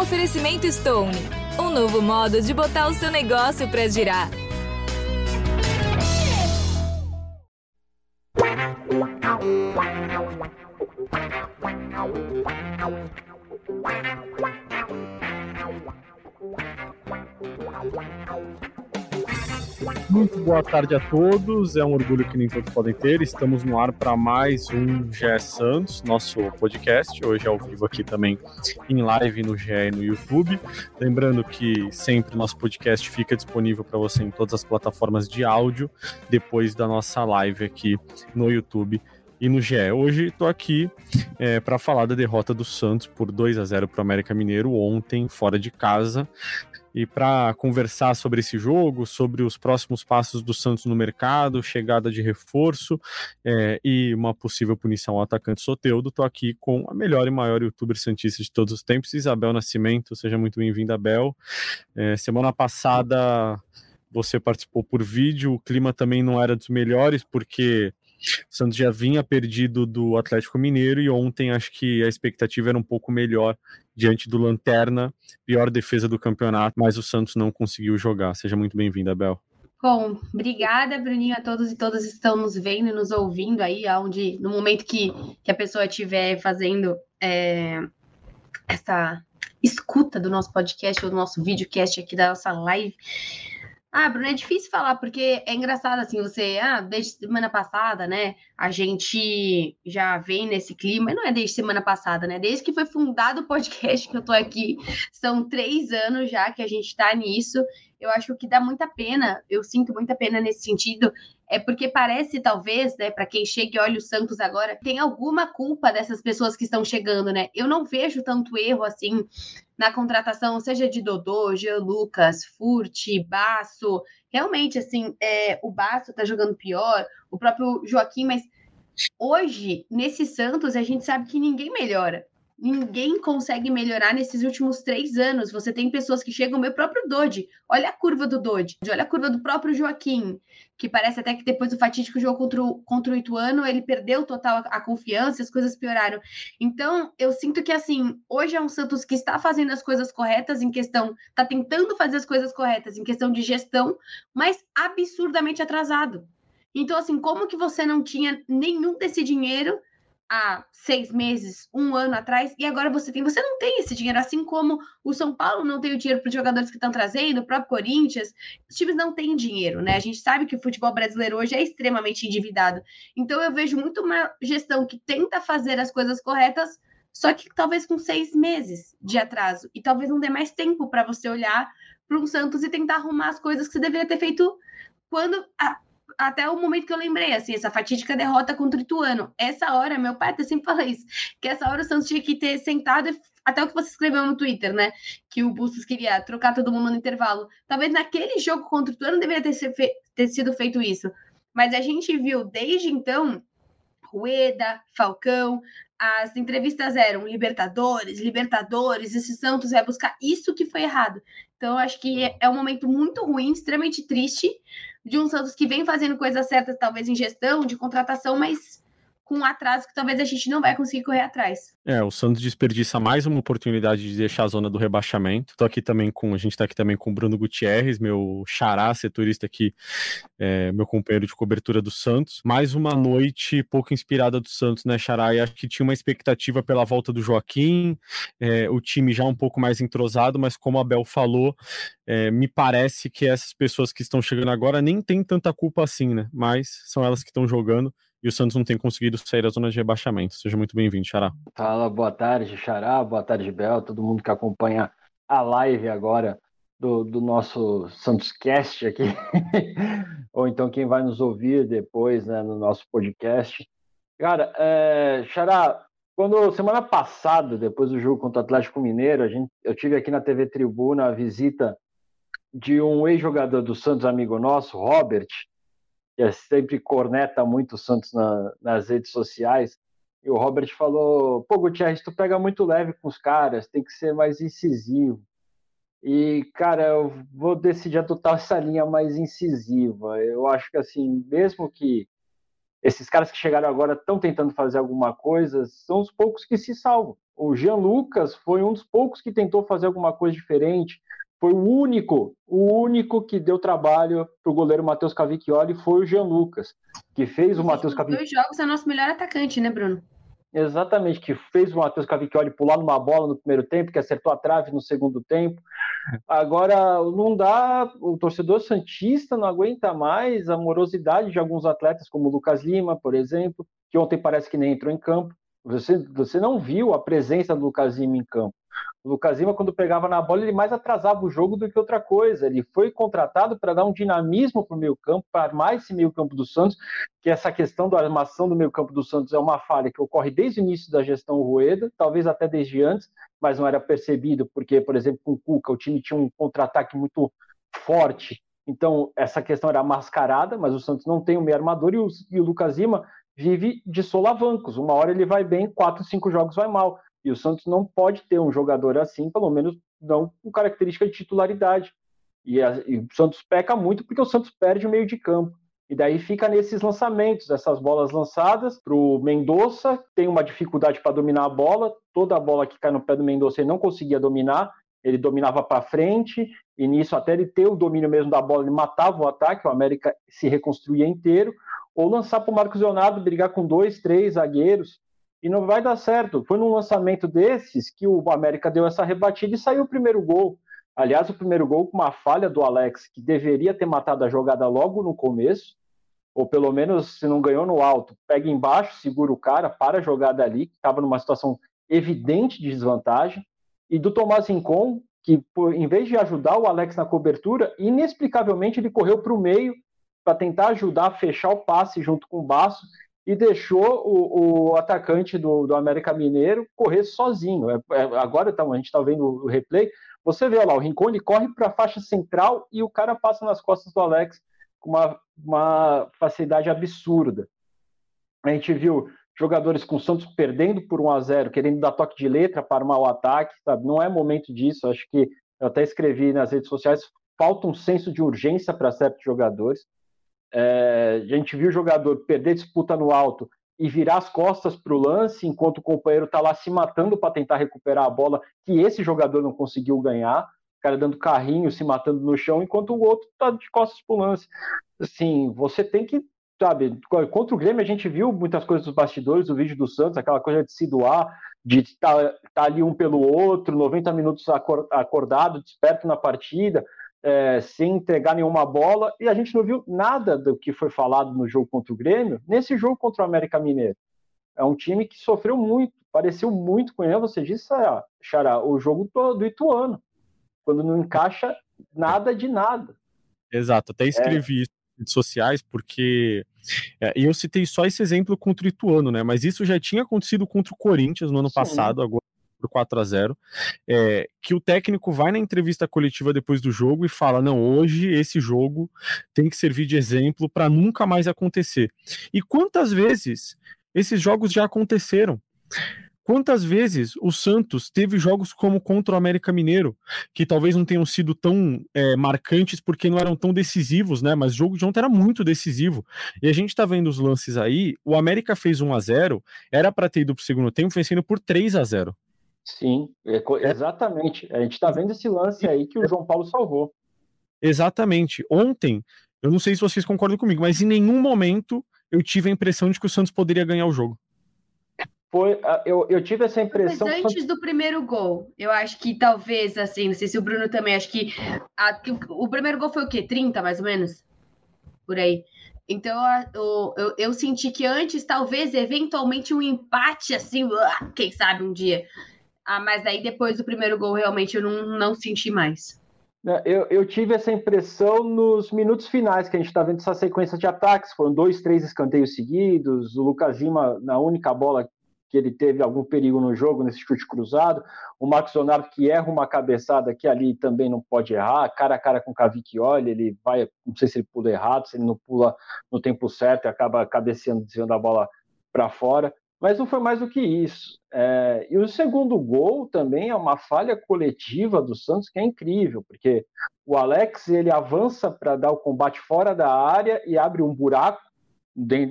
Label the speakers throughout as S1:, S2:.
S1: Oferecimento Stone, um novo modo de botar o seu negócio para girar.
S2: Muito boa tarde a todos. É um orgulho que nem todos podem ter. Estamos no ar para mais um GE Santos, nosso podcast. Hoje ao vivo aqui também em live no GE e no YouTube. Lembrando que sempre nosso podcast fica disponível para você em todas as plataformas de áudio depois da nossa live aqui no YouTube e no GE. Hoje estou aqui é, para falar da derrota do Santos por 2 a 0 para o América Mineiro ontem, fora de casa. E para conversar sobre esse jogo, sobre os próximos passos do Santos no mercado, chegada de reforço é, e uma possível punição ao atacante Soteudo, estou aqui com a melhor e maior youtuber santista de todos os tempos, Isabel Nascimento. Seja muito bem-vinda, Abel. É, semana passada você participou por vídeo, o clima também não era dos melhores, porque o Santos já vinha perdido do Atlético Mineiro e ontem acho que a expectativa era um pouco melhor diante do Lanterna, pior defesa do campeonato, mas o Santos não conseguiu jogar. Seja muito bem-vindo, Abel.
S3: Bom, obrigada, Bruninho, a todos e todas que estão nos vendo e nos ouvindo aí, onde no momento que, que a pessoa estiver fazendo é, essa escuta do nosso podcast ou do nosso videocast aqui da nossa live. Ah, Bruno, é difícil falar, porque é engraçado assim, você, ah, desde semana passada, né? A gente já vem nesse clima, não é desde semana passada, né? Desde que foi fundado o podcast que eu tô aqui, são três anos já que a gente tá nisso. Eu acho que dá muita pena, eu sinto muita pena nesse sentido, é porque parece, talvez, né, para quem chega e olha o Santos agora, tem alguma culpa dessas pessoas que estão chegando, né? Eu não vejo tanto erro assim na contratação, seja de Dodô, Jean Lucas, Furti, Baço. Realmente, assim, é, o Baço tá jogando pior, o próprio Joaquim, mas hoje, nesse Santos, a gente sabe que ninguém melhora ninguém consegue melhorar nesses últimos três anos. Você tem pessoas que chegam, meu próprio Dodi. Olha a curva do Dodi, olha a curva do próprio Joaquim, que parece até que depois do fatídico jogo contra o, contra o Ituano, ele perdeu total a, confiança, as coisas pioraram. Então, eu sinto que, assim, hoje é um Santos que está fazendo as coisas corretas em questão, está tentando fazer as coisas corretas em questão de gestão, mas absurdamente atrasado. Então, assim, como que você não tinha nenhum desse dinheiro há seis meses, um ano atrás, e agora você tem. Você não tem esse dinheiro, assim como o São Paulo não tem o dinheiro para os jogadores que estão trazendo, o próprio Corinthians. Os times não têm dinheiro, né? A gente sabe que o futebol brasileiro hoje é extremamente endividado. Então eu vejo muito uma gestão que tenta fazer as coisas corretas, só que talvez com seis meses de atraso. E talvez não dê mais tempo para você olhar para um Santos e tentar arrumar as coisas que você deveria ter feito quando até o momento que eu lembrei, assim, essa fatídica derrota contra o Ituano. Essa hora, meu pai até sempre fala isso, que essa hora o Santos tinha que ter sentado e até o que você escreveu no Twitter, né? Que o Bustos queria trocar todo mundo no intervalo. Talvez naquele jogo contra o Ituano deveria ter, fe ter sido feito isso. Mas a gente viu desde então Rueda, Falcão, as entrevistas eram Libertadores, Libertadores, esse Santos vai buscar isso que foi errado. Então, acho que é um momento muito ruim, extremamente triste, de um Santos que vem fazendo coisas certas, talvez em gestão, de contratação, mas com um atraso que talvez a gente não vai conseguir correr atrás.
S2: É, o Santos desperdiça mais uma oportunidade de deixar a zona do rebaixamento. Tô aqui também com, a gente tá aqui também com o Bruno Gutierrez, meu xará setorista aqui, é, meu companheiro de cobertura do Santos. Mais uma noite pouco inspirada do Santos, né, xará? E acho que tinha uma expectativa pela volta do Joaquim, é, o time já um pouco mais entrosado, mas como a Bel falou, é, me parece que essas pessoas que estão chegando agora nem tem tanta culpa assim, né? Mas são elas que estão jogando e o Santos não tem conseguido sair da zona de rebaixamento. Seja muito bem-vindo, Xará.
S4: Fala, boa tarde, Xará, boa tarde, Bel, todo mundo que acompanha a live agora do, do nosso Santos Cast aqui, ou então quem vai nos ouvir depois né, no nosso podcast. Cara, é, Xará, quando semana passada, depois do jogo contra o Atlético Mineiro, a gente, eu tive aqui na TV Tribuna a visita de um ex-jogador do Santos, amigo nosso, Robert, que é sempre corneta muito o Santos na, nas redes sociais. E o Robert falou: pô, Gutierrez, tu pega muito leve com os caras, tem que ser mais incisivo. E, cara, eu vou decidir adotar essa linha mais incisiva. Eu acho que, assim, mesmo que esses caras que chegaram agora estão tentando fazer alguma coisa, são os poucos que se salvam. O Jean Lucas foi um dos poucos que tentou fazer alguma coisa diferente. Foi o único, o único que deu trabalho para o goleiro Matheus Cavicchioli foi o Jean Lucas, que fez o Matheus Cavicchioli.
S3: Dois jogos é nosso melhor atacante, né, Bruno?
S4: Exatamente, que fez o Matheus Cavicchioli pular numa bola no primeiro tempo, que acertou a trave no segundo tempo. Agora, não dá, o torcedor Santista não aguenta mais a morosidade de alguns atletas, como o Lucas Lima, por exemplo, que ontem parece que nem entrou em campo. Você, você não viu a presença do Lucas Lima em campo. O Lucas Lima, quando pegava na bola, ele mais atrasava o jogo do que outra coisa. Ele foi contratado para dar um dinamismo para o meio campo, para armar esse meio campo do Santos, que essa questão da armação do meio campo do Santos é uma falha que ocorre desde o início da gestão Rueda, talvez até desde antes, mas não era percebido, porque, por exemplo, com o Cuca, o time tinha um contra-ataque muito forte, então essa questão era mascarada, mas o Santos não tem um meio armador e o, e o Lucas Lima vive de solavancos. Uma hora ele vai bem, quatro, cinco jogos vai mal. E o Santos não pode ter um jogador assim, pelo menos não com característica de titularidade. E, a, e, o Santos peca muito porque o Santos perde o meio de campo. E daí fica nesses lançamentos, essas bolas lançadas para o Mendonça, tem uma dificuldade para dominar a bola, toda a bola que cai no pé do Mendonça ele não conseguia dominar, ele dominava para frente, e nisso até ele ter o domínio mesmo da bola, ele matava o ataque, o América se reconstruía inteiro, ou lançar para o Marcos Leonardo brigar com dois, três zagueiros, e não vai dar certo. Foi num lançamento desses que o América deu essa rebatida e saiu o primeiro gol. Aliás, o primeiro gol com uma falha do Alex, que deveria ter matado a jogada logo no começo, ou pelo menos se não ganhou no alto, pega embaixo, segura o cara, para a jogada ali, que estava numa situação evidente de desvantagem, e do Tomás Rincon, que em vez de ajudar o Alex na cobertura, inexplicavelmente ele correu para o meio para tentar ajudar a fechar o passe junto com o Baço e deixou o, o atacante do, do, América Mineiro correr sozinho. É, é, agora então, a gente está vendo o replay. Você vê lá, o Rincon ele corre para a faixa central e o cara passa nas costas do Alex com uma, uma facilidade absurda. A gente viu jogadores com o Santos perdendo por 1 a 0 querendo dar toque de letra para armar o ataque, sabe? Não é momento disso. Acho que eu até escrevi nas redes sociais, falta um senso de urgência para certos jogadores. É, a gente viu o jogador perder disputa no alto e virar as costas para o lance, enquanto o companheiro está lá se matando para tentar recuperar a bola, que esse jogador não conseguiu ganhar, o cara dando carrinho, se matando no chão, enquanto o outro está de costas para o lance. Assim, você tem que, sabe, contra o Grêmio a gente viu muitas coisas dos bastidores, o vídeo do Santos, aquela coisa de se doar, de estar tá, tá ali um pelo outro, 90 minutos acordado, desperto na partida, é, sem entregar nenhuma bola, e a gente não viu nada do que foi falado no jogo contra o Grêmio, nesse jogo contra o América Mineiro. É um time que sofreu muito, pareceu muito com ele, você disse, ah, Xará, o jogo do Ituano, quando não encaixa nada de nada.
S2: Exato, até escrevi é. isso nas redes sociais, porque é, e eu citei só esse exemplo contra o Ituano, né? Mas isso já tinha acontecido contra o Corinthians no ano Sim. passado, agora por 4 a 0 é, que o técnico vai na entrevista coletiva depois do jogo e fala: não, hoje esse jogo tem que servir de exemplo para nunca mais acontecer. E quantas vezes esses jogos já aconteceram? Quantas vezes o Santos teve jogos como contra o América Mineiro, que talvez não tenham sido tão é, marcantes porque não eram tão decisivos, né? Mas o jogo de ontem era muito decisivo. E a gente tá vendo os lances aí. O América fez 1 a 0 era para ter ido pro segundo tempo vencendo por 3 a 0
S4: Sim, é, é, exatamente. A gente está vendo esse lance aí que o João Paulo salvou.
S2: Exatamente. Ontem, eu não sei se vocês concordam comigo, mas em nenhum momento eu tive a impressão de que o Santos poderia ganhar o jogo.
S4: Foi, eu, eu tive essa impressão.
S3: Mas antes do primeiro gol, eu acho que talvez, assim, não sei se o Bruno também, acho que, a, o, o, primeiro gol foi o quê? 30, mais ou menos? Por aí. Então, eu, eu, eu, senti que antes, talvez, eventualmente, um empate, assim, quem sabe um dia. Ah, mas aí depois do primeiro gol, realmente eu não, não senti mais.
S4: Eu, eu tive essa impressão nos minutos finais, que a gente está vendo essa sequência de ataques. Foram dois, três escanteios seguidos. O Lucas Lima, na única bola que ele teve algum perigo no jogo, nesse chute cruzado. O Marcos Leonardo, que erra uma cabeçada que ali também não pode errar, cara a cara com o Cavicchioli, ele vai, não sei se ele pula errado, se ele não pula no tempo certo e acaba cabeceando, desviando a bola para fora. Mas não foi mais do que isso. É, e o segundo gol também é uma falha coletiva do Santos que é incrível, porque o Alex ele avança para dar o combate fora da área e abre um buraco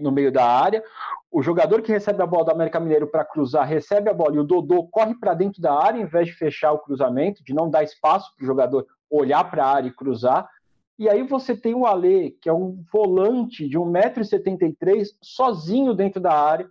S4: no meio da área. O jogador que recebe a bola do América Mineiro para cruzar recebe a bola e o Dodô corre para dentro da área em vez de fechar o cruzamento, de não dar espaço para o jogador olhar para a área e cruzar. E aí você tem o Alê, que é um volante de 1,73m, sozinho dentro da área,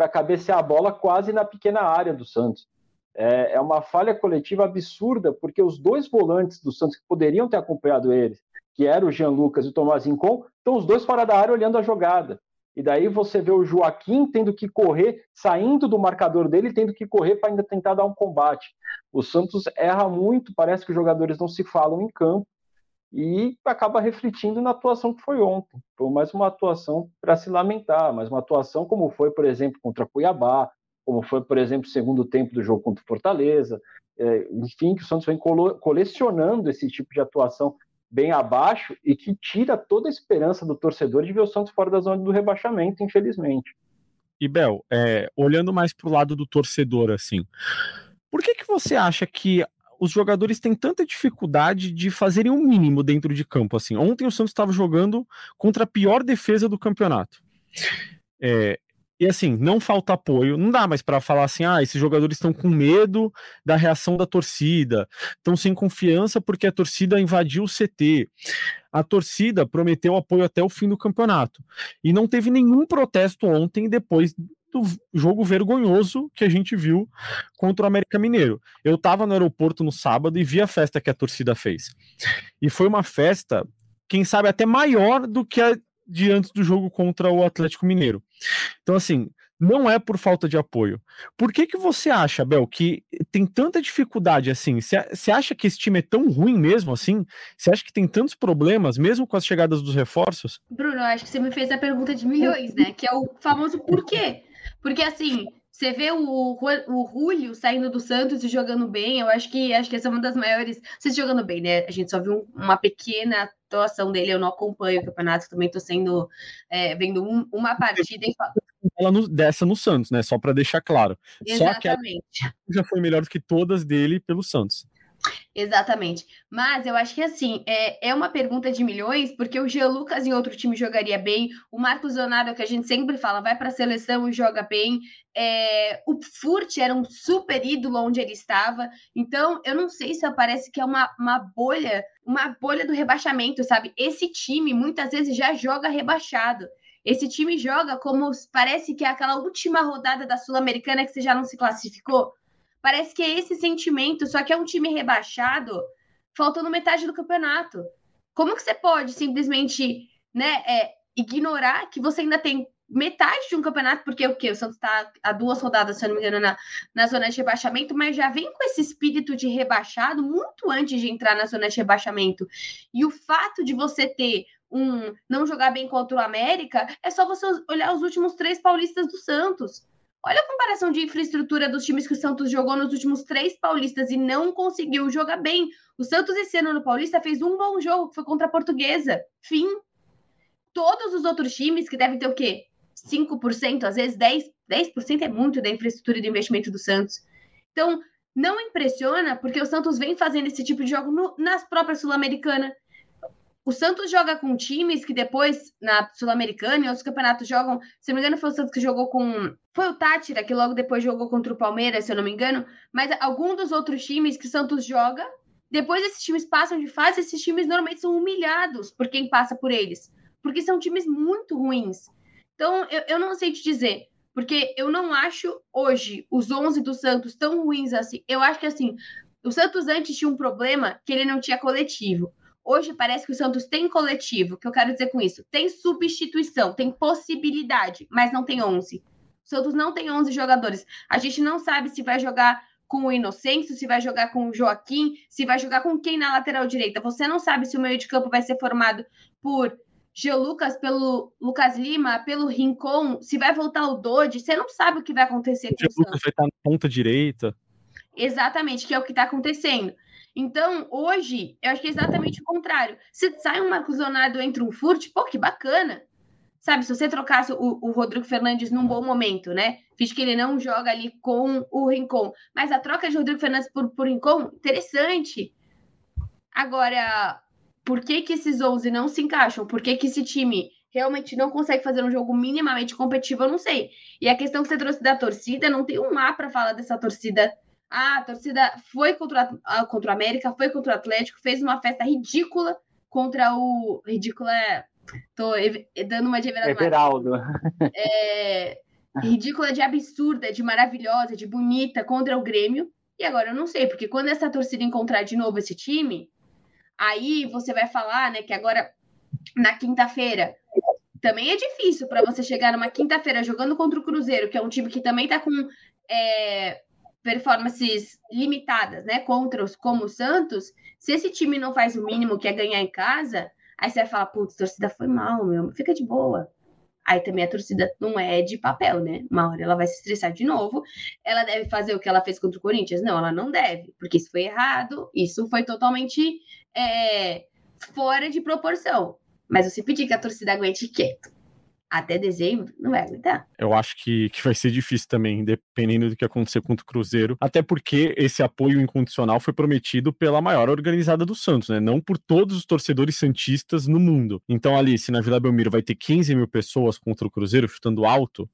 S4: para cabecear a bola quase na pequena área do Santos. É, é, uma falha coletiva absurda, porque os dois volantes do Santos que poderiam ter acompanhado eles, que eram o Jean Lucas e o Tomás Incon, estão os dois fora da área olhando a jogada. E daí você vê o Joaquim tendo que correr, saindo do marcador dele, tendo que correr para ainda tentar dar um combate. O Santos erra muito, parece que os jogadores não se falam em campo e acaba refletindo na atuação que foi ontem. Foi mais uma atuação para se lamentar, mas uma atuação como foi, por exemplo, contra Cuiabá, como foi, por exemplo, o segundo tempo do jogo contra Fortaleza. É, enfim, que o Santos vem colecionando esse tipo de atuação bem abaixo e que tira toda a esperança do torcedor de ver o Santos fora da zona do rebaixamento, infelizmente.
S2: E Bel, é, olhando mais para o lado do torcedor, assim, por que, que você acha que os jogadores têm tanta dificuldade de fazerem o um mínimo dentro de campo? Assim, ontem o Santos estava jogando contra a pior defesa do campeonato. É, e assim, não falta apoio, não dá mais para falar assim, ah, esses jogadores estão com medo da reação da torcida, estão sem confiança porque a torcida invadiu o CT. A torcida prometeu apoio até o fim do campeonato. E não teve nenhum protesto ontem depois do jogo vergonhoso que a gente viu contra o América Mineiro. Eu estava no aeroporto no sábado e vi a festa que a torcida fez. E foi uma festa, quem sabe até maior do que a de antes do jogo contra o Atlético Mineiro. Então, assim, não é por falta de apoio. Por que, que você acha, Bel, que tem tanta dificuldade assim? Você acha que esse time é tão ruim mesmo assim? Você acha que tem tantos problemas, mesmo com as chegadas dos reforços?
S3: Bruno, acho que você me fez a pergunta de milhões, né? Que é o famoso porquê. Porque assim, você vê o, o Julio saindo do Santos e jogando bem, eu acho que acho que essa é uma das maiores. Vocês jogando bem, né? A gente só viu uma pequena atuação dele, eu não acompanho o campeonato, também estou sendo é, vendo um, uma partida e
S2: ela no, dessa no Santos, né? Só para deixar claro.
S3: Exatamente.
S2: Só que já foi melhor do que todas dele pelo Santos.
S3: Exatamente. Mas eu acho que assim, é, é uma pergunta de milhões, porque o Jean Lucas em outro time jogaria bem, o Marcos Leonardo, que a gente sempre fala, vai para a seleção e joga bem. É, o Furt era um super ídolo onde ele estava. Então, eu não sei se parece que é uma, uma bolha, uma bolha do rebaixamento, sabe? Esse time muitas vezes já joga rebaixado. Esse time joga como parece que é aquela última rodada da Sul-Americana que você já não se classificou. Parece que é esse sentimento, só que é um time rebaixado, faltando metade do campeonato. Como que você pode simplesmente né, é, ignorar que você ainda tem metade de um campeonato, porque o que? O Santos está a duas rodadas, se eu não me engano, na, na zona de rebaixamento, mas já vem com esse espírito de rebaixado muito antes de entrar na zona de rebaixamento. E o fato de você ter um não jogar bem contra o América é só você olhar os últimos três paulistas do Santos. Olha a comparação de infraestrutura dos times que o Santos jogou nos últimos três paulistas e não conseguiu jogar bem. O Santos esse ano no Paulista fez um bom jogo, que foi contra a Portuguesa. Fim. Todos os outros times que devem ter o quê? 5%, às vezes 10%, 10% é muito da infraestrutura e do investimento do Santos. Então, não impressiona, porque o Santos vem fazendo esse tipo de jogo no, nas próprias Sul-Americanas. O Santos joga com times que depois, na Sul-Americana e outros campeonatos, jogam. Se não me engano, foi o Santos que jogou com. Foi o Tátira, que logo depois jogou contra o Palmeiras, se eu não me engano. Mas algum dos outros times que o Santos joga, depois esses times passam de fase, esses times normalmente são humilhados por quem passa por eles. Porque são times muito ruins. Então, eu, eu não sei te dizer. Porque eu não acho hoje os 11 do Santos tão ruins assim. Eu acho que assim, o Santos antes tinha um problema que ele não tinha coletivo. Hoje parece que o Santos tem coletivo. O que eu quero dizer com isso? Tem substituição, tem possibilidade, mas não tem 11. O Santos não tem 11 jogadores. A gente não sabe se vai jogar com o Inocêncio, se vai jogar com o Joaquim, se vai jogar com quem na lateral direita. Você não sabe se o meio de campo vai ser formado por Geo Lucas, pelo Lucas Lima, pelo Rincon, se vai voltar o Dodge. Você não sabe o que vai acontecer
S2: o com o Lucas vai estar na ponta direita.
S3: Exatamente, que é o que está acontecendo. Então, hoje, eu acho que é exatamente o contrário. Se sai um Marcos Leonardo entre um Furt, pô, que bacana. Sabe, se você trocasse o, o Rodrigo Fernandes num bom momento, né? Fiz que ele não joga ali com o Rincon. Mas a troca de Rodrigo Fernandes por, por Rincon, interessante. Agora, por que que esses 11 não se encaixam? Por que que esse time realmente não consegue fazer um jogo minimamente competitivo, eu não sei. E a questão que você trouxe da torcida, não tem um A para falar dessa torcida. Ah, a torcida foi contra, a, contra o América, foi contra o Atlético, fez uma festa ridícula contra o. Ridícula é. Tô dando uma de
S4: Everaldo.
S3: É, ridícula de absurda, de maravilhosa, de bonita contra o Grêmio. E agora eu não sei, porque quando essa torcida encontrar de novo esse time, aí você vai falar, né, que agora na quinta-feira também é difícil para você chegar numa quinta-feira jogando contra o Cruzeiro, que é um time que também está com é, performances limitadas, né, contra os como o Santos. Se esse time não faz o mínimo que é ganhar em casa, aí você vai falar, putz, torcida foi mal, meu, fica de boa. Aí também a torcida não é de papel, né? Uma hora ela vai se estressar de novo. Ela deve fazer o que ela fez contra o Corinthians? Não, ela não deve, porque isso foi errado, isso foi totalmente é, fora de proporção. Mas você pedir que a torcida aguente quieto até dezembro, não vai aguentar.
S2: Eu acho que, que vai ser difícil também, dependendo do que acontecer contra o Cruzeiro. Até porque esse apoio incondicional foi prometido pela maior organizada do Santos, né? Não por todos os torcedores santistas no mundo. Então, ali, se na Vila Belmiro vai ter 15 mil pessoas contra o Cruzeiro, chutando alto,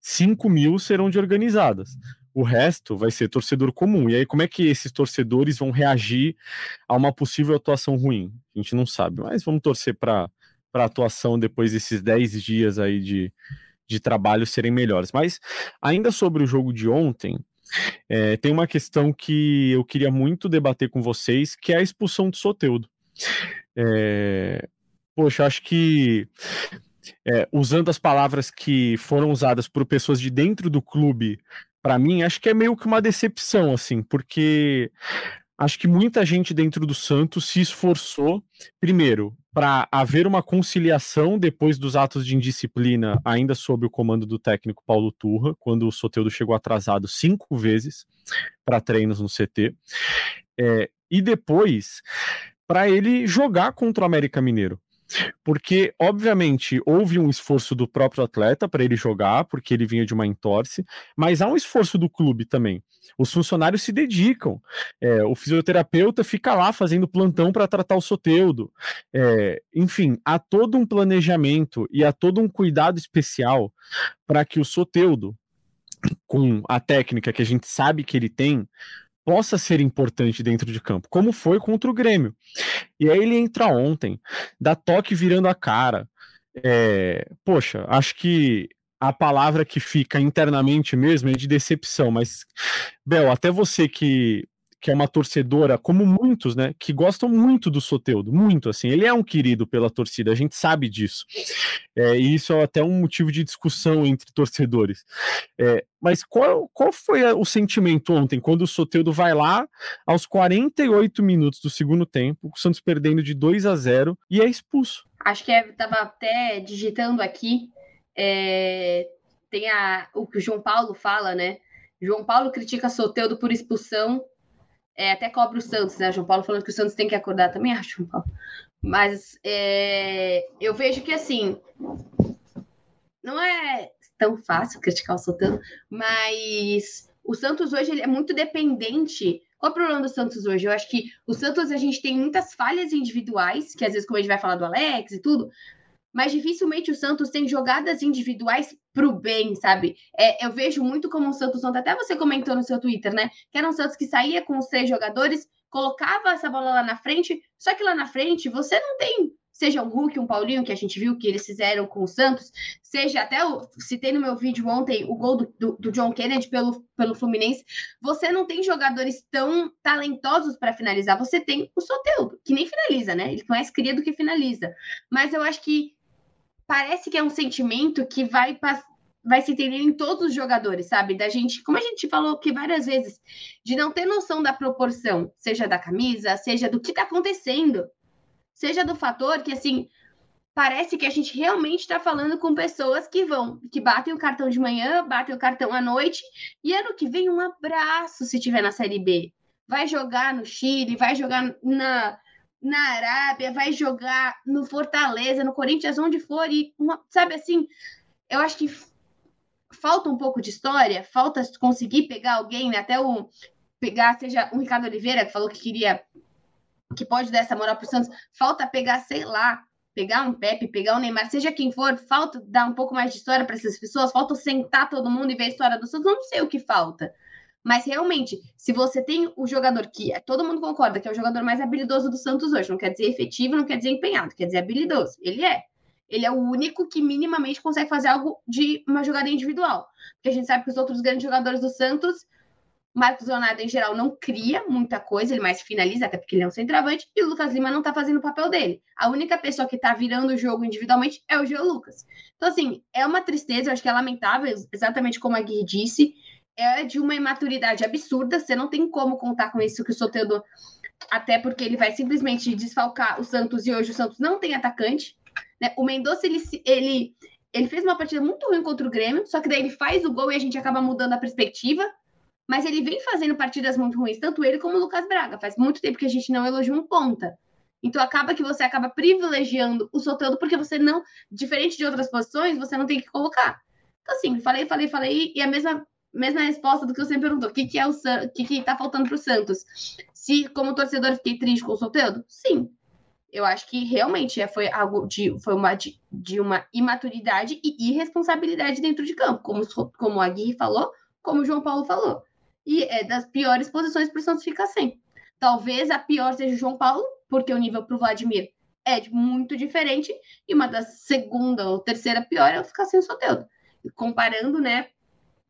S2: 5 mil serão de organizadas. O resto vai ser torcedor comum. E aí, como é que esses torcedores vão reagir a uma possível atuação ruim? A gente não sabe, mas vamos torcer para para a atuação depois desses 10 dias aí de, de trabalho serem melhores. Mas ainda sobre o jogo de ontem, é, tem uma questão que eu queria muito debater com vocês, que é a expulsão do Soteudo. É, poxa, acho que é, usando as palavras que foram usadas por pessoas de dentro do clube, para mim, acho que é meio que uma decepção, assim, porque acho que muita gente dentro do Santos se esforçou, primeiro, para haver uma conciliação depois dos atos de indisciplina, ainda sob o comando do técnico Paulo Turra, quando o Soteudo chegou atrasado cinco vezes para treinos no CT, é, e depois para ele jogar contra o América Mineiro. Porque, obviamente, houve um esforço do próprio atleta para ele jogar, porque ele vinha de uma entorse, mas há um esforço do clube também. Os funcionários se dedicam. É, o fisioterapeuta fica lá fazendo plantão para tratar o soteudo. É, enfim, há todo um planejamento e há todo um cuidado especial para que o soteudo, com a técnica que a gente sabe que ele tem, possa ser importante dentro de campo, como foi contra o Grêmio. E aí ele entra ontem, dá toque virando a cara. É, poxa, acho que a palavra que fica internamente mesmo é de decepção, mas, Bel, até você que que é uma torcedora, como muitos, né, que gostam muito do Soteudo, muito, assim, ele é um querido pela torcida, a gente sabe disso, é, e isso é até um motivo de discussão entre torcedores. É, mas qual, qual foi o sentimento ontem, quando o Soteudo vai lá, aos 48 minutos do segundo tempo, o Santos perdendo de 2 a 0 e é expulso?
S3: Acho que estava é, até digitando aqui, é, tem a, o que o João Paulo fala, né, João Paulo critica Soteudo por expulsão é, até cobra o Santos, né? João Paulo falando que o Santos tem que acordar também, acho, João Paulo. Mas é, eu vejo que assim não é tão fácil criticar o Sotano, mas o Santos hoje ele é muito dependente. Qual é o problema do Santos hoje? Eu acho que o Santos a gente tem muitas falhas individuais, que às vezes, como a gente vai falar do Alex e tudo, mas dificilmente o Santos tem jogadas individuais pro bem, sabe? É, eu vejo muito como o Santos ontem, até você comentou no seu Twitter, né? Que era um Santos que saía com os três jogadores, colocava essa bola lá na frente, só que lá na frente você não tem, seja um Hulk, um Paulinho, que a gente viu que eles fizeram com o Santos, seja até o. Citei no meu vídeo ontem o gol do, do, do John Kennedy pelo, pelo Fluminense. Você não tem jogadores tão talentosos para finalizar, você tem o Soteudo, que nem finaliza, né? Ele mais cria do que finaliza. Mas eu acho que parece que é um sentimento que vai vai se entender em todos os jogadores, sabe? Da gente, como a gente falou aqui várias vezes, de não ter noção da proporção, seja da camisa, seja do que tá acontecendo, seja do fator que, assim, parece que a gente realmente está falando com pessoas que vão, que batem o cartão de manhã, batem o cartão à noite, e ano que vem um abraço se tiver na Série B. Vai jogar no Chile, vai jogar na, na Arábia, vai jogar no Fortaleza, no Corinthians, onde for, e uma, sabe assim, eu acho que falta um pouco de história, falta conseguir pegar alguém, né? até o pegar, seja o Ricardo Oliveira, que falou que queria, que pode dar essa moral pro Santos, falta pegar, sei lá, pegar um Pepe, pegar um Neymar, seja quem for, falta dar um pouco mais de história para essas pessoas, falta sentar todo mundo e ver a história do Santos, não sei o que falta. Mas realmente, se você tem o jogador que é, todo mundo concorda que é o jogador mais habilidoso do Santos hoje, não quer dizer efetivo, não quer dizer empenhado, quer dizer habilidoso. Ele é. Ele é o único que minimamente consegue fazer algo de uma jogada individual. Porque a gente sabe que os outros grandes jogadores do Santos Marcos Leonardo, em geral, não cria muita coisa, ele mais finaliza, até porque ele é um centroavante, e o Lucas Lima não tá fazendo o papel dele. A única pessoa que tá virando o jogo individualmente é o Geo Lucas. Então, assim, é uma tristeza, eu acho que é lamentável, exatamente como a Gui disse, é de uma imaturidade absurda, você não tem como contar com isso que o Soteldo, até porque ele vai simplesmente desfalcar o Santos, e hoje o Santos não tem atacante, né? O Mendonça, ele, ele, ele fez uma partida muito ruim contra o Grêmio, só que daí ele faz o gol e a gente acaba mudando a perspectiva, mas ele vem fazendo partidas muito ruins, tanto ele como o Lucas Braga. Faz muito tempo que a gente não elogia um ponta. Então acaba que você acaba privilegiando o Soteldo porque você não, diferente de outras posições, você não tem que colocar. Então assim, falei, falei, falei e a mesma mesma resposta do que você perguntou, o que que é o o que que tá faltando pro Santos? Se como torcedor fiquei triste com o Soteldo? Sim. Eu acho que realmente é, foi algo de foi uma de, de uma imaturidade e irresponsabilidade dentro de campo, como como a Gui falou, como o João Paulo falou e é das piores posições para o Santos ficar sem. Talvez a pior seja o João Paulo, porque o nível para o Vladimir é muito diferente, e uma das segunda ou terceira pior é ficar sem o Soteldo. Comparando, né,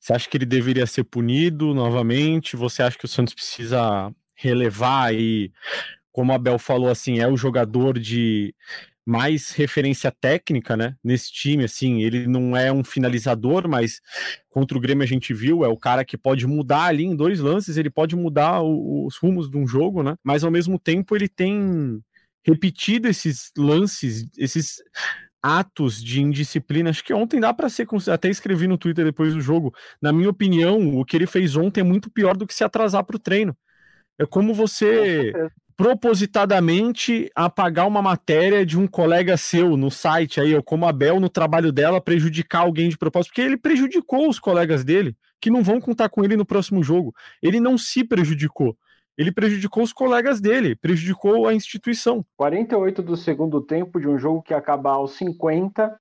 S2: Você acha que ele deveria ser punido novamente? Você acha que o Santos precisa relevar e, como a Bel falou, assim, é o jogador de mais referência técnica, né? Nesse time, assim, ele não é um finalizador, mas contra o Grêmio a gente viu, é o cara que pode mudar ali em dois lances, ele pode mudar o, os rumos de um jogo, né? Mas ao mesmo tempo ele tem repetido esses lances, esses atos de indisciplina. Acho que ontem dá para ser, até escrevi no Twitter depois do jogo. Na minha opinião, o que ele fez ontem é muito pior do que se atrasar para o treino. É como você propositadamente apagar uma matéria de um colega seu no site aí, ou como a Bel no trabalho dela prejudicar alguém de propósito, porque ele prejudicou os colegas dele, que não vão contar com ele no próximo jogo. Ele não se prejudicou. Ele prejudicou os colegas dele, prejudicou a instituição.
S4: 48 do segundo tempo de um jogo que ia acabar aos 50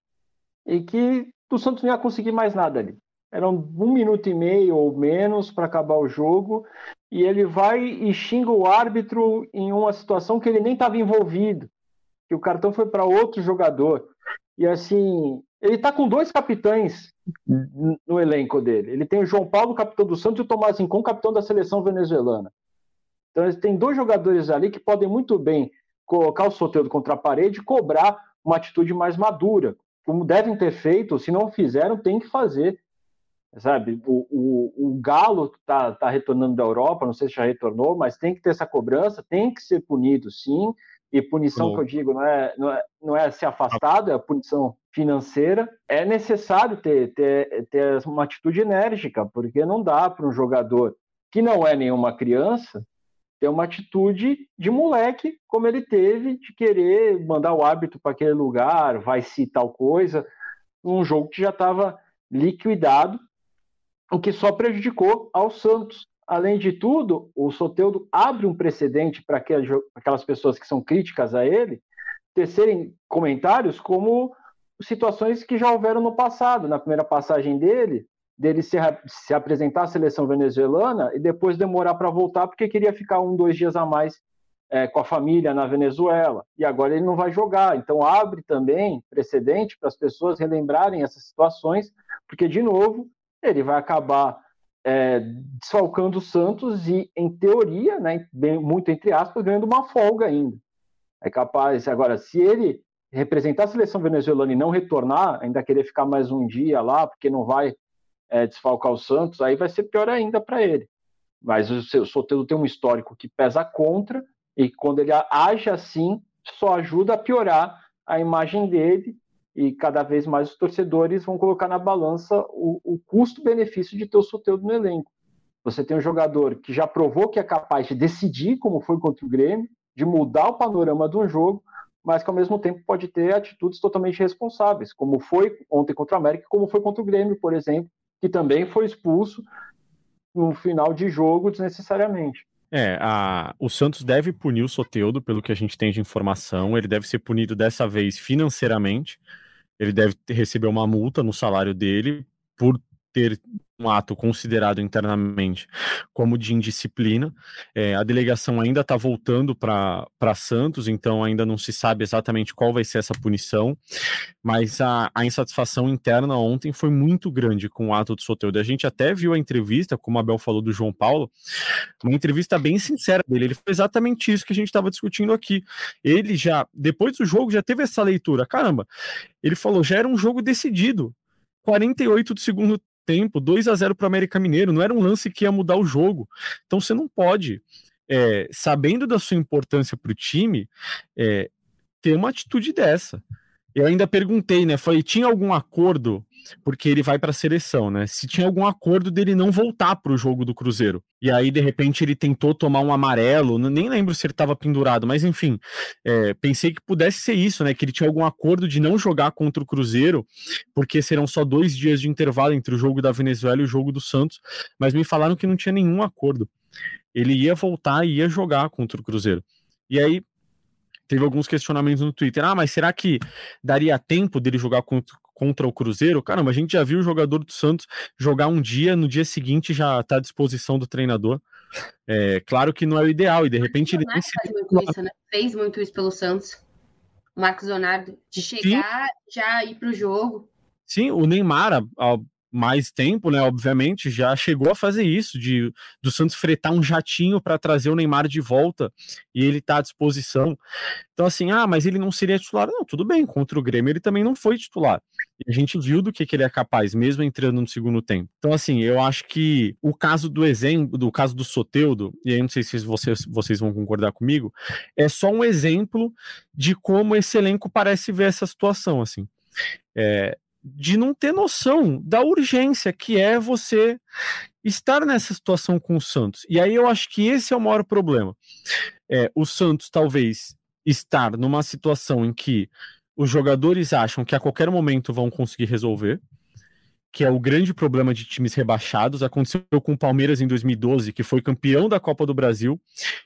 S4: e que o Santos não ia conseguir mais nada ali. Era um minuto e meio ou menos para acabar o jogo e ele vai e xinga o árbitro em uma situação que ele nem estava envolvido, que o cartão foi para outro jogador. E assim, ele está com dois capitães no elenco dele. Ele tem o João Paulo, capitão do Santos, e o Tomás Incon, capitão da seleção venezuelana. Então, tem dois jogadores ali que podem muito bem colocar o Soteldo contra a parede e cobrar uma atitude mais madura, como devem ter feito, se não fizeram, tem que fazer sabe? O, o, o Galo está tá retornando da Europa, não sei se já retornou, mas tem que ter essa cobrança, tem que ser punido, sim. E punição que eu digo não é, não é, não é ser afastado, é a punição financeira. É necessário ter, ter, ter uma atitude enérgica, porque não dá para um jogador que não é nenhuma criança ter uma atitude de moleque, como ele teve, de querer mandar o árbitro para aquele lugar, vai se tal coisa, um jogo que já estava liquidado o que só prejudicou ao Santos. Além de tudo, o Soteudo abre um precedente para aquelas pessoas que são críticas a ele tecerem comentários como situações que já houveram no passado. Na primeira passagem dele, dele se, se apresentar à seleção venezuelana e depois demorar para voltar porque queria ficar um, dois dias a mais é, com a família na Venezuela. E agora ele não vai jogar. Então abre também precedente para as pessoas relembrarem essas situações, porque, de novo, ele vai acabar é, desfalcando o Santos e, em teoria, né, bem, muito entre aspas, ganhando uma folga ainda. É capaz, agora, se ele representar a seleção venezuelana e não retornar, ainda querer ficar mais um dia lá, porque não vai é, desfalcar o Santos, aí vai ser pior ainda para ele. Mas o, Soteldo tem um histórico que pesa contra, e quando ele age assim, só ajuda a piorar a imagem dele e cada vez mais os torcedores vão colocar na balança o, o custo-benefício de ter o Soteldo no elenco. Você tem um jogador que já provou que é capaz de decidir, como foi contra o Grêmio, de mudar o panorama de um jogo, mas que ao mesmo tempo pode ter atitudes totalmente responsáveis, como foi ontem contra o América, como foi contra o Grêmio, por exemplo, que também foi expulso no final de jogo desnecessariamente.
S2: É, a, o Santos deve punir o Soteudo, pelo que a gente tem de informação. Ele deve ser punido dessa vez financeiramente. Ele deve receber uma multa no salário dele por ter um ato considerado internamente como de indisciplina. É, a delegação ainda está voltando para Santos, então ainda não se sabe exatamente qual vai ser essa punição, mas a, a insatisfação interna ontem foi muito grande com o ato do Soteldo. A gente até viu a entrevista, como a Bel falou do João Paulo, uma entrevista bem sincera dele. Ele foi exatamente isso que a gente estava discutindo aqui. Ele já, depois do jogo, já teve essa leitura. Caramba, ele falou, já era um jogo decidido. 48 do segundo tempo, 2 a 0 para o América Mineiro, não era um lance que ia mudar o jogo. Então você não pode, é, sabendo da sua importância para o time, é, ter uma atitude dessa. Eu ainda perguntei, né? Falei, tinha algum acordo porque ele vai para a seleção, né? Se tinha algum acordo dele não voltar para o jogo do Cruzeiro. E aí, de repente, ele tentou tomar um amarelo, nem lembro se ele estava pendurado, mas enfim, é, pensei que pudesse ser isso, né? Que ele tinha algum acordo de não jogar contra o Cruzeiro, porque serão só dois dias de intervalo entre o jogo da Venezuela e o jogo do Santos, mas me falaram que não tinha nenhum acordo. Ele ia voltar e ia jogar contra o Cruzeiro. E aí, teve alguns questionamentos no Twitter. Ah, mas será que daria tempo dele jogar contra, contra o Cruzeiro? Caramba, a gente já viu o jogador do Santos jogar um dia, no dia seguinte já está à disposição do treinador. É, claro que não é o ideal, e de repente ele.
S3: Faz muito isso, né? Fez muito isso pelo Santos. O Marcos Leonardo, de chegar, Sim. já ir para o jogo.
S2: Sim, o Neymar, mais tempo, né? Obviamente, já chegou a fazer isso, de do Santos fretar um jatinho para trazer o Neymar de volta e ele tá à disposição. Então, assim, ah, mas ele não seria titular. Não, tudo bem, contra o Grêmio ele também não foi titular. E a gente viu do que, que ele é capaz, mesmo entrando no segundo tempo. Então, assim, eu acho que o caso do exemplo, do caso do Soteudo, e aí não sei se vocês, vocês vão concordar comigo, é só um exemplo de como esse elenco parece ver essa situação, assim. É, de não ter noção da urgência que é você estar nessa situação com o Santos. E aí eu acho que esse é o maior problema. É, o Santos talvez estar numa situação em que os jogadores acham que a qualquer momento vão conseguir resolver, que é o grande problema de times rebaixados. Aconteceu com o Palmeiras em 2012, que foi campeão da Copa do Brasil,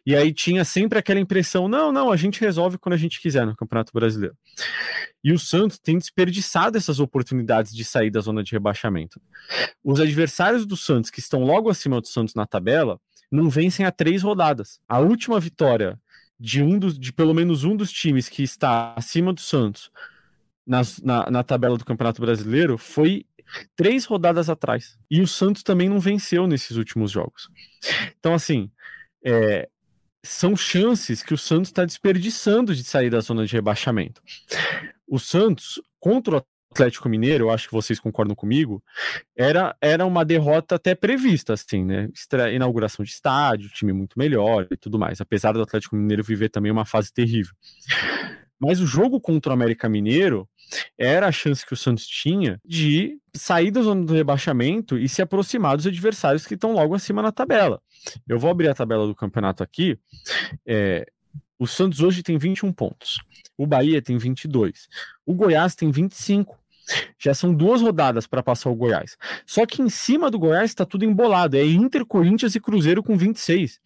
S2: e aí tinha sempre aquela impressão: não, não, a gente resolve quando a gente quiser no Campeonato Brasileiro. E o Santos tem desperdiçado essas oportunidades de sair da zona de rebaixamento. Os adversários do Santos, que estão logo acima do Santos na tabela, não vencem há três rodadas. A última vitória de um dos, de pelo menos um dos times que está acima do Santos na, na, na tabela do Campeonato Brasileiro foi três rodadas atrás. E o Santos também não venceu nesses últimos jogos. Então, assim, é, são chances que o Santos está desperdiçando de sair da zona de rebaixamento. O Santos, contra o Atlético Mineiro, eu acho que vocês concordam comigo, era, era uma derrota até prevista, assim, né? Inauguração de estádio, time muito melhor e tudo mais, apesar do Atlético Mineiro viver também uma fase terrível. Mas o jogo contra o América Mineiro era a chance que o Santos tinha de sair da zona do rebaixamento e se aproximar dos adversários que estão logo acima na tabela. Eu vou abrir a tabela do campeonato aqui. É, o Santos hoje tem 21 pontos. O Bahia tem 22. O Goiás tem 25. Já são duas rodadas para passar o Goiás. Só que em cima do Goiás está tudo embolado. É Inter, Corinthians e Cruzeiro com 26.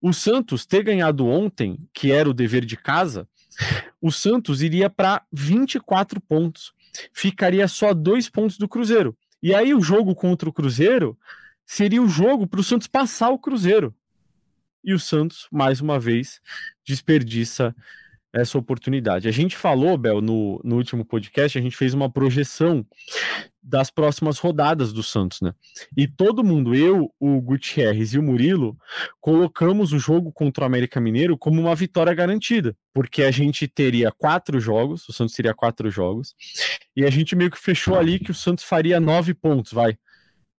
S2: O Santos ter ganhado ontem, que era o dever de casa, o Santos iria para 24 pontos. Ficaria só dois pontos do Cruzeiro. E aí o jogo contra o Cruzeiro seria o jogo para o Santos passar o Cruzeiro. E o Santos, mais uma vez, desperdiça essa oportunidade. A gente falou, Bel, no, no último podcast, a gente fez uma projeção das próximas rodadas do Santos, né? E todo mundo, eu, o Gutierrez e o Murilo, colocamos o jogo contra o América Mineiro como uma vitória garantida, porque a gente teria quatro jogos, o Santos teria quatro jogos, e a gente meio que fechou ali que o Santos faria nove pontos, vai.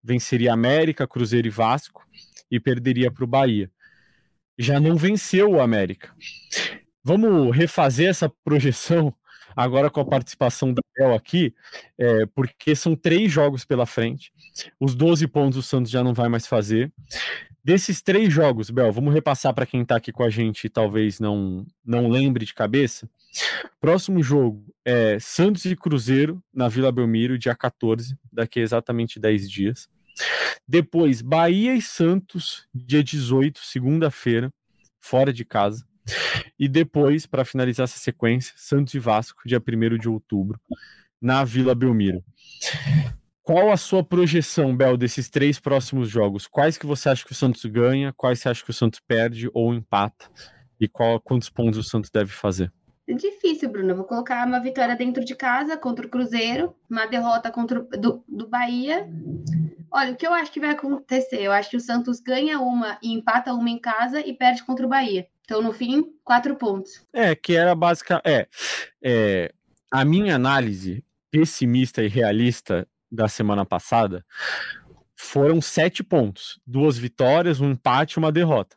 S2: Venceria América, Cruzeiro e Vasco, e perderia para o Bahia. Já não venceu o América. Vamos refazer essa projeção agora com a participação da Bel aqui, é, porque são três jogos pela frente. Os 12 pontos o Santos já não vai mais fazer. Desses três jogos, Bel, vamos repassar para quem está aqui com a gente e talvez não, não lembre de cabeça. Próximo jogo é Santos e Cruzeiro na Vila Belmiro, dia 14, daqui a exatamente 10 dias. Depois, Bahia e Santos, dia 18, segunda-feira, fora de casa. E depois, para finalizar essa sequência, Santos e Vasco, dia 1 de outubro, na Vila Belmiro. Qual a sua projeção, Bel, desses três próximos jogos? Quais que você acha que o Santos ganha? Quais você acha que o Santos perde ou empata? E qual, quantos pontos o Santos deve fazer?
S3: É difícil, Bruno. Vou colocar uma vitória dentro de casa contra o Cruzeiro, uma derrota contra o, do, do Bahia. Olha, o que eu acho que vai acontecer? Eu acho que o Santos ganha uma e empata uma em casa e perde contra o Bahia. Então, no fim, quatro pontos.
S2: É, que era básica. É, é, a minha análise pessimista e realista da semana passada foram sete pontos: duas vitórias, um empate uma derrota.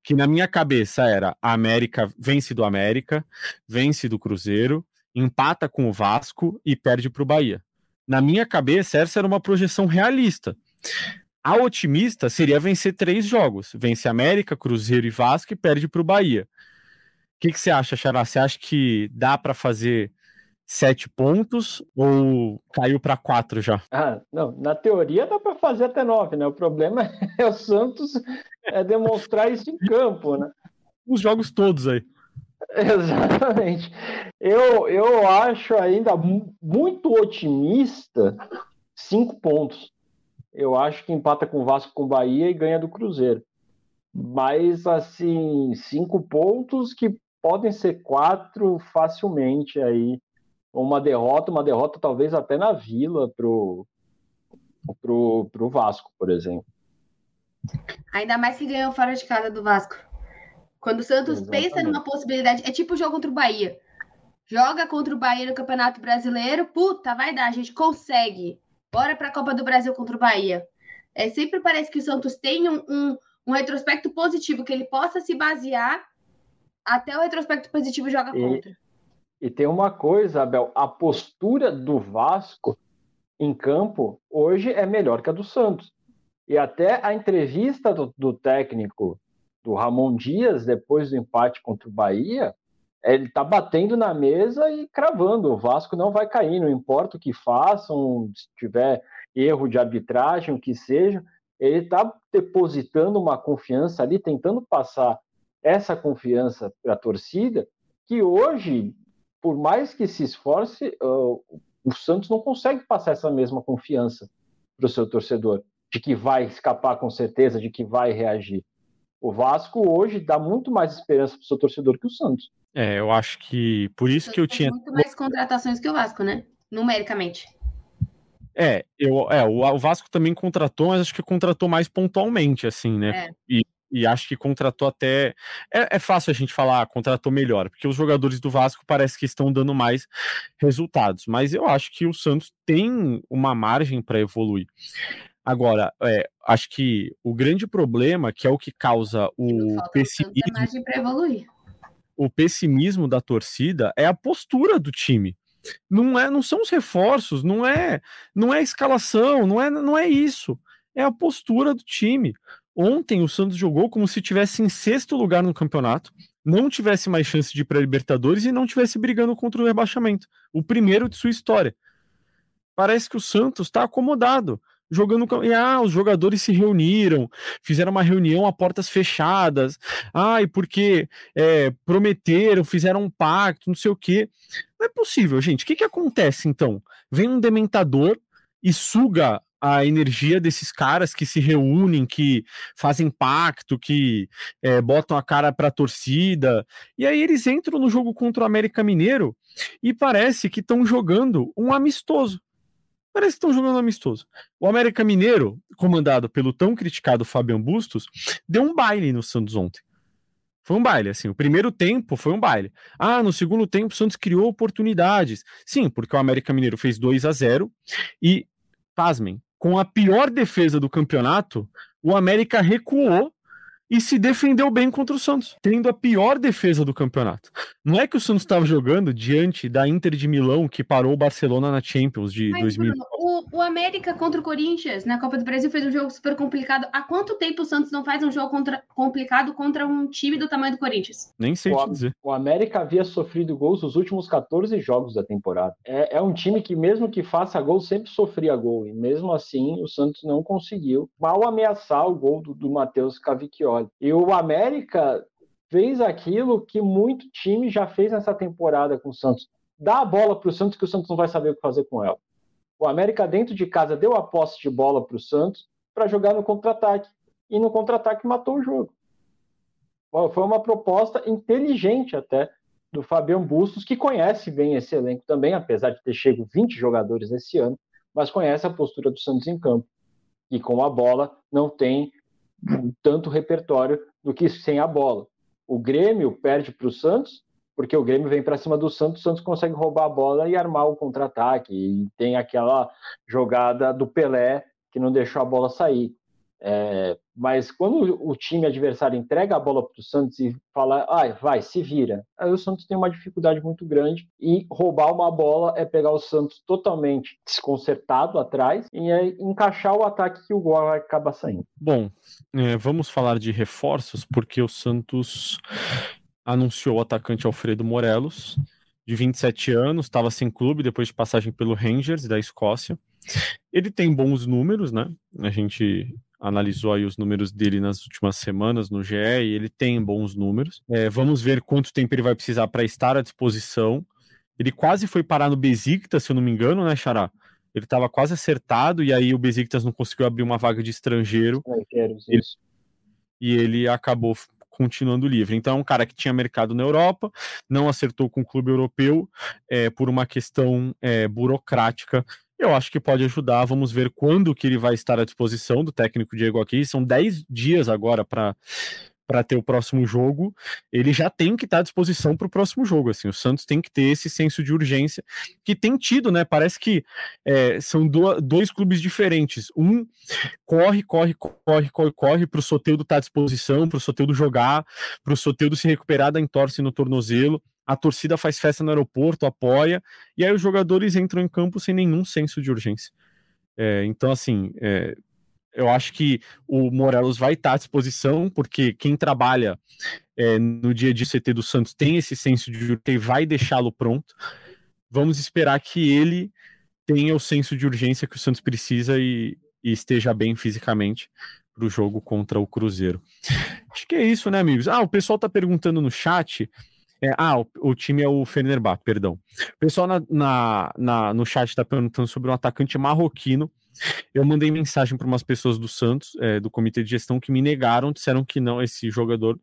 S2: Que na minha cabeça era a América vence do América, vence do Cruzeiro, empata com o Vasco e perde para o Bahia. Na minha cabeça, essa era uma projeção realista. A otimista seria vencer três jogos: vence América, Cruzeiro e Vasco e perde para o Bahia. O que, que você acha, Xará? Você acha que dá para fazer sete pontos ou caiu para quatro já?
S4: Ah, não, na teoria dá para fazer até nove, né? O problema é o Santos é demonstrar isso em campo, né?
S2: Os jogos todos aí.
S4: Exatamente. Eu, eu acho ainda muito otimista cinco pontos eu acho que empata com o Vasco com o Bahia e ganha do Cruzeiro. Mas, assim, cinco pontos que podem ser quatro facilmente aí. Uma derrota, uma derrota talvez até na Vila pro, pro, pro Vasco, por exemplo.
S3: Ainda mais que ganhou fora de casa do Vasco. Quando o Santos Exatamente. pensa numa possibilidade, é tipo o jogo contra o Bahia. Joga contra o Bahia no Campeonato Brasileiro, puta, vai dar, a gente consegue. Bora para a Copa do Brasil contra o Bahia. É, sempre parece que o Santos tem um, um, um, retrospecto positivo, que ele possa se basear até o retrospecto positivo joga e, contra.
S4: E tem uma coisa, Abel, a postura do Vasco em campo hoje é melhor que a do Santos. E até a entrevista do, do técnico, do Ramon Dias, depois do empate contra o Bahia, ele está batendo na mesa e cravando. O Vasco não vai cair, não importa o que façam, se tiver erro de arbitragem, o que seja, ele está depositando uma confiança ali, tentando passar essa confiança para a torcida, que hoje, por mais que se esforce, uh, o Santos não consegue passar essa mesma confiança para o seu torcedor, de que vai escapar com certeza, de que vai reagir. O Vasco hoje dá muito mais esperança para o seu torcedor que o Santos.
S2: É, eu acho que por isso que eu tinha.
S3: Muito mais contratações que o Vasco, né? Numericamente.
S2: É, eu, é o, o Vasco também contratou, mas acho que contratou mais pontualmente, assim, né? É. E, e acho que contratou até. É, é, fácil a gente falar, contratou melhor, porque os jogadores do Vasco parece que estão dando mais resultados. Mas eu acho que o Santos tem uma margem para evoluir. Agora, é, acho que o grande problema, que é o que causa o pessimismo.
S3: margem para evoluir
S2: o pessimismo da torcida é a postura do time. Não é, não são os reforços, não é, não é a escalação, não é, não é isso. É a postura do time. Ontem o Santos jogou como se tivesse em sexto lugar no campeonato, não tivesse mais chance de ir para Libertadores e não tivesse brigando contra o rebaixamento. O primeiro de sua história. Parece que o Santos está acomodado jogando. E, ah, os jogadores se reuniram, fizeram uma reunião a portas fechadas. Ah, e porque é, prometeram, fizeram um pacto, não sei o quê. Não é possível, gente. O que, que acontece então? Vem um dementador e suga a energia desses caras que se reúnem, que fazem pacto, que é, botam a cara para a torcida, e aí eles entram no jogo contra o América Mineiro e parece que estão jogando um amistoso. Parece que estão jogando amistoso. O América Mineiro, comandado pelo tão criticado Fabian Bustos, deu um baile no Santos ontem. Foi um baile, assim. O primeiro tempo foi um baile. Ah, no segundo tempo o Santos criou oportunidades. Sim, porque o América Mineiro fez 2 a 0 e, pasmem, com a pior defesa do campeonato, o América recuou e se defendeu bem contra o Santos, tendo a pior defesa do campeonato. Não é que o Santos estava jogando diante da Inter de Milão, que parou o Barcelona na Champions de Mas, 2000. Bruno,
S3: o, o, América contra o Corinthians na Copa do Brasil fez um jogo super complicado. Há quanto tempo o Santos não faz um jogo contra, complicado contra um time do tamanho do Corinthians?
S2: Nem sei
S4: o,
S2: te dizer.
S4: O América havia sofrido gols nos últimos 14 jogos da temporada. É, é um time que, mesmo que faça gol, sempre sofria gol. E mesmo assim, o Santos não conseguiu mal ameaçar o gol do, do Matheus Cavicchioli. E o América fez aquilo que muito time já fez nessa temporada com o Santos. Dá a bola para o Santos que o Santos não vai saber o que fazer com ela. O América dentro de casa deu a posse de bola para o Santos para jogar no contra-ataque. E no contra-ataque matou o jogo. Foi uma proposta inteligente até do Fabião Bustos, que conhece bem esse elenco também, apesar de ter chego 20 jogadores esse ano, mas conhece a postura do Santos em campo. E com a bola não tem tanto repertório do que sem a bola. O Grêmio perde para o Santos, porque o Grêmio vem para cima do Santos, o Santos consegue roubar a bola e armar o contra-ataque. E tem aquela jogada do Pelé que não deixou a bola sair. É, mas quando o time adversário entrega a bola para o Santos e fala, ah, vai, se vira, aí o Santos tem uma dificuldade muito grande e roubar uma bola é pegar o Santos totalmente desconcertado atrás e é encaixar o ataque que o gol vai acabar saindo.
S2: Bom, é, vamos falar de reforços, porque o Santos anunciou o atacante Alfredo Morelos, de 27 anos, estava sem clube depois de passagem pelo Rangers da Escócia. Ele tem bons números, né? A gente analisou aí os números dele nas últimas semanas no GE e ele tem bons números. É, vamos ver quanto tempo ele vai precisar para estar à disposição. Ele quase foi parar no Besiktas, se eu não me engano, né, Xará? Ele estava quase acertado e aí o Besiktas não conseguiu abrir uma vaga de estrangeiro.
S4: Ele,
S2: e ele acabou continuando livre. Então é um cara que tinha mercado na Europa, não acertou com o clube europeu é, por uma questão é, burocrática eu acho que pode ajudar. Vamos ver quando que ele vai estar à disposição do técnico Diego aqui. São 10 dias agora para para ter o próximo jogo, ele já tem que estar à disposição para o próximo jogo. Assim, o Santos tem que ter esse senso de urgência que tem tido, né? Parece que é, são do, dois clubes diferentes. Um corre, corre, corre, corre, corre para o Soteudo estar à disposição, para o Soteudo jogar, para o Soteudo se recuperar da entorse no tornozelo a torcida faz festa no aeroporto, apoia, e aí os jogadores entram em campo sem nenhum senso de urgência. É, então, assim, é, eu acho que o Morelos vai estar à disposição, porque quem trabalha é, no dia de CT do Santos tem esse senso de urgência e vai deixá-lo pronto. Vamos esperar que ele tenha o senso de urgência que o Santos precisa e, e esteja bem fisicamente para o jogo contra o Cruzeiro. Acho que é isso, né, amigos? Ah, o pessoal está perguntando no chat é, ah, o, o, time é o Fenerbahçe, perdão. O pessoal na, na, na no chat está perguntando sobre um atacante marroquino. Eu mandei mensagem para umas pessoas do Santos, é, do comitê de gestão, que me negaram, disseram que não, esse jogador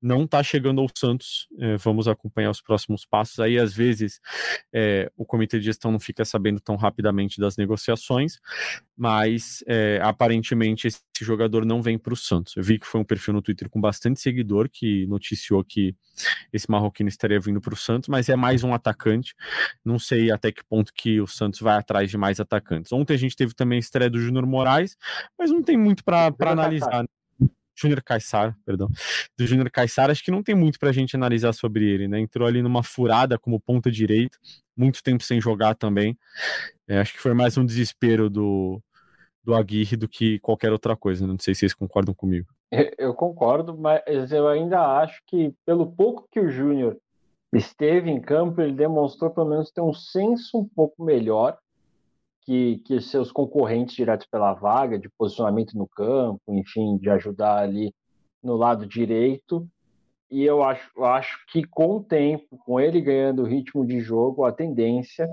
S2: não está chegando ao Santos. É, vamos acompanhar os próximos passos. Aí, às vezes, é, o comitê de gestão não fica sabendo tão rapidamente das negociações, mas é, aparentemente esse jogador não vem para o Santos. Eu vi que foi um perfil no Twitter com bastante seguidor que noticiou que esse marroquino estaria vindo para o Santos, mas é mais um atacante. Não sei até que ponto que o Santos vai atrás de mais atacantes. Ontem a gente teve também a estreia do Júnior Moraes, mas não tem muito para analisar. Né? Júnior Caissar, perdão, do Júnior Caissar, acho que não tem muito para a gente analisar sobre ele, né? Entrou ali numa furada como ponta direita, muito tempo sem jogar também. É, acho que foi mais um desespero do, do Aguirre do que qualquer outra coisa. Né? Não sei se vocês concordam comigo.
S4: Eu concordo, mas eu ainda acho que, pelo pouco que o Júnior esteve em campo, ele demonstrou pelo menos ter um senso um pouco melhor que, que seus concorrentes diretos pela vaga, de posicionamento no campo, enfim, de ajudar ali no lado direito. E eu acho, acho que com o tempo, com ele ganhando ritmo de jogo, a tendência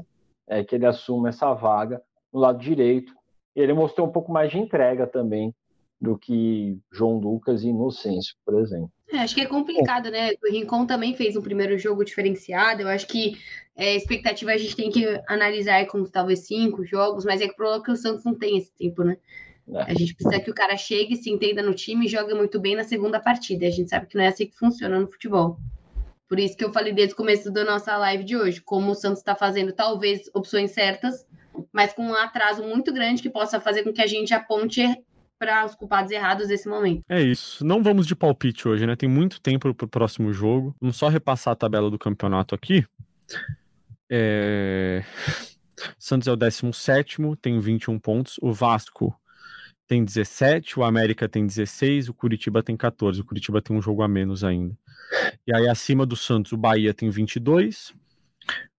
S4: é que ele assuma essa vaga no lado direito. Ele mostrou um pouco mais de entrega também do que João Lucas e Inocêncio, por exemplo.
S3: É, acho que é complicado, né? O Rincon também fez um primeiro jogo diferenciado. Eu acho que é, expectativa a gente tem que analisar com talvez cinco jogos, mas é que o problema é que o Santos não tem esse tempo, né? É. A gente precisa que o cara chegue, se entenda no time e jogue muito bem na segunda partida. A gente sabe que não é assim que funciona no futebol. Por isso que eu falei desde o começo da nossa live de hoje, como o Santos está fazendo talvez opções certas, mas com um atraso muito grande que possa fazer com que a gente aponte para os culpados errados desse momento.
S2: É isso. Não vamos de palpite hoje, né? Tem muito tempo para o próximo jogo. Vamos só repassar a tabela do campeonato aqui. É... Santos é o 17, tem 21 pontos. O Vasco tem 17, o América tem 16, o Curitiba tem 14. O Curitiba tem um jogo a menos ainda. E aí, acima do Santos, o Bahia tem 22,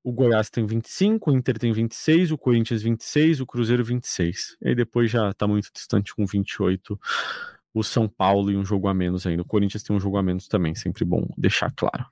S2: o Goiás tem 25, o Inter tem 26, o Corinthians 26, o Cruzeiro 26. E aí depois já tá muito distante com 28 o São Paulo e um jogo a menos ainda. O Corinthians tem um jogo a menos também, sempre bom deixar claro.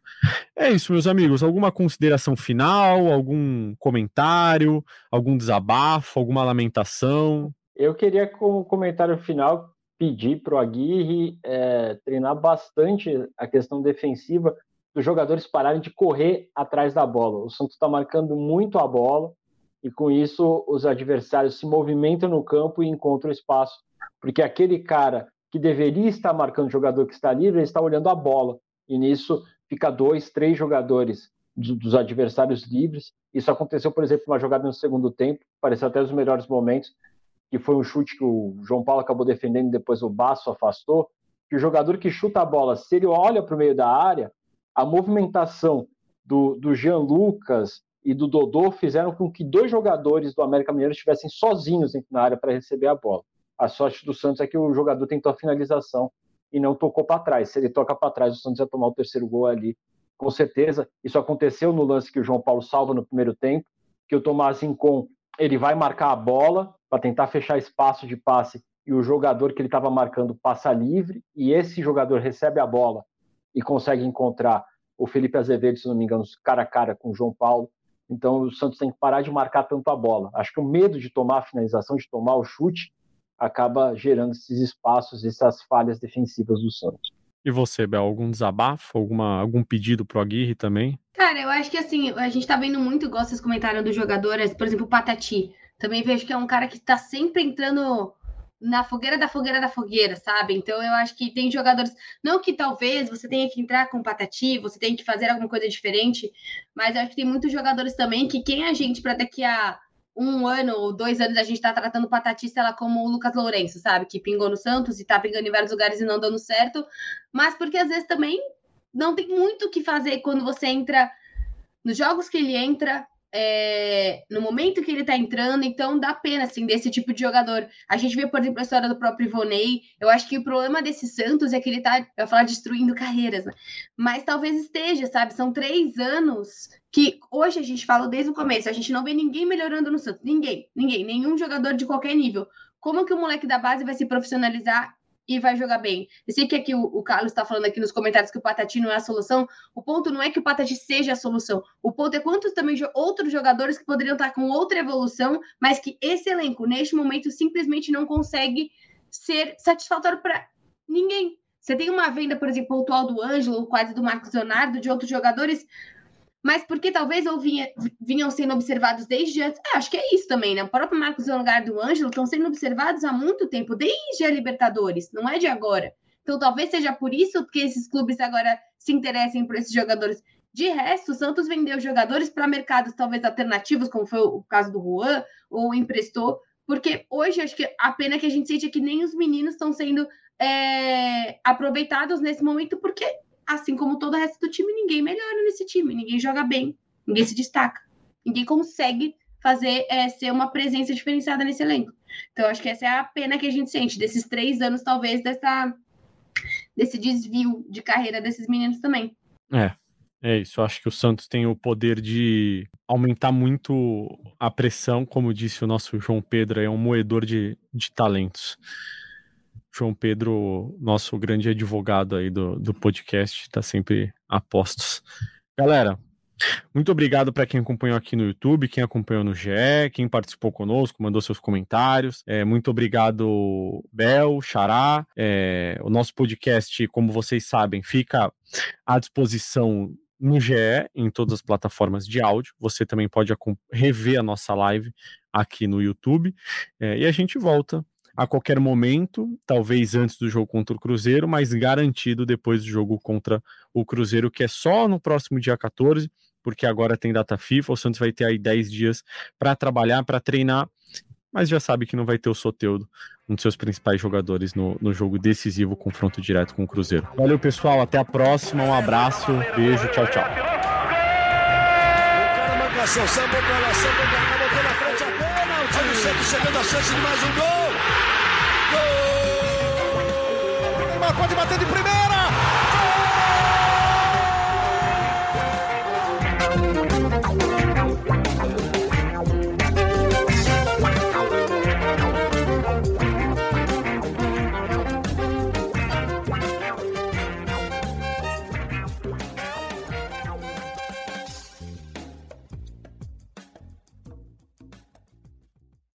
S2: É isso, meus amigos. Alguma consideração final, algum comentário, algum desabafo, alguma lamentação?
S4: Eu queria, como comentário final, pedir para o Aguirre é, treinar bastante a questão defensiva dos jogadores pararem de correr atrás da bola. O Santos está marcando muito a bola e com isso os adversários se movimentam no campo e encontram espaço, porque aquele cara que deveria estar marcando o jogador que está livre, ele está olhando a bola. E nisso fica dois, três jogadores dos adversários livres. Isso aconteceu, por exemplo, uma jogada no segundo tempo, pareceu até os melhores momentos, que foi um chute que o João Paulo acabou defendendo, depois o Baço afastou. Que o jogador que chuta a bola, se ele olha para o meio da área, a movimentação do, do Jean Lucas e do Dodô fizeram com que dois jogadores do América Mineiro estivessem sozinhos na área para receber a bola. A sorte do Santos é que o jogador tentou a finalização e não tocou para trás. Se ele toca para trás, o Santos ia tomar o terceiro gol ali. Com certeza, isso aconteceu no lance que o João Paulo salva no primeiro tempo, que o Tomás Incon ele vai marcar a bola para tentar fechar espaço de passe e o jogador que ele estava marcando passa livre e esse jogador recebe a bola e consegue encontrar o Felipe Azevedo, se não me engano, cara a cara com o João Paulo. Então o Santos tem que parar de marcar tanto a bola. Acho que o medo de tomar a finalização, de tomar o chute, acaba gerando esses espaços, essas falhas defensivas do Santos.
S2: E você, Bel, algum desabafo, alguma, algum pedido pro Aguirre também?
S3: Cara, eu acho que assim, a gente tá vendo muito, igual vocês comentaram dos jogadores, por exemplo, o Patati. Também vejo que é um cara que tá sempre entrando na fogueira da fogueira da fogueira, sabe? Então eu acho que tem jogadores, não que talvez você tenha que entrar com patati, você tenha que fazer alguma coisa diferente, mas eu acho que tem muitos jogadores também que quem a gente para daqui a um ano ou dois anos a gente tá tratando o Patati, lá, como o Lucas Lourenço, sabe? Que pingou no Santos e tá pingando em vários lugares e não dando certo. Mas porque às vezes também não tem muito o que fazer quando você entra nos jogos que ele entra, é, no momento que ele tá entrando, então dá pena, assim, desse tipo de jogador. A gente vê, por exemplo, a história do próprio Ivonei. Eu acho que o problema desse Santos é que ele tá, eu ia falar, destruindo carreiras, né? Mas talvez esteja, sabe? São três anos que hoje a gente fala desde o começo, a gente não vê ninguém melhorando no Santos. Ninguém, ninguém, nenhum jogador de qualquer nível. Como que o moleque da base vai se profissionalizar e vai jogar bem. Eu sei que aqui o, o Carlos está falando aqui nos comentários que o Patati não é a solução. O ponto não é que o Patati seja a solução. O ponto é quantos também outros jogadores que poderiam estar com outra evolução, mas que esse elenco, neste momento, simplesmente não consegue ser satisfatório para ninguém. Você tem uma venda, por exemplo, pontual do Ângelo, quase do Marcos Leonardo, de outros jogadores mas porque talvez ou vinha, vinham sendo observados desde antes. É, acho que é isso também, né? O próprio Marcos Leonardo e o Ângelo estão sendo observados há muito tempo, desde a Libertadores, não é de agora. Então talvez seja por isso que esses clubes agora se interessem por esses jogadores. De resto, o Santos vendeu jogadores para mercados talvez alternativos, como foi o caso do Juan, ou emprestou, porque hoje acho que a pena que a gente sente é que nem os meninos estão sendo é, aproveitados nesse momento, porque assim como todo o resto do time, ninguém melhora nesse time, ninguém joga bem, ninguém se destaca, ninguém consegue fazer é, ser uma presença diferenciada nesse elenco. Então, acho que essa é a pena que a gente sente desses três anos, talvez, dessa, desse desvio de carreira desses meninos também.
S2: É, é isso. Acho que o Santos tem o poder de aumentar muito a pressão, como disse o nosso João Pedro, é um moedor de, de talentos. João Pedro, nosso grande advogado aí do, do podcast, está sempre a postos. Galera, muito obrigado para quem acompanhou aqui no YouTube, quem acompanhou no GE, quem participou conosco, mandou seus comentários. É, muito obrigado, Bel, Xará. É, o nosso podcast, como vocês sabem, fica à disposição no GE, em todas as plataformas de áudio. Você também pode rever a nossa live aqui no YouTube. É, e a gente volta a qualquer momento, talvez antes do jogo contra o Cruzeiro, mas garantido depois do jogo contra o Cruzeiro, que é só no próximo dia 14, porque agora tem data FIFA, o Santos vai ter aí 10 dias para trabalhar, para treinar mas já sabe que não vai ter o Soteudo, um dos seus principais jogadores no, no jogo decisivo, confronto direto com o Cruzeiro. Valeu, pessoal, até a próxima, um abraço, beijo, tchau, tchau. chegando a chance de mais um gol. Pode bater de primeira.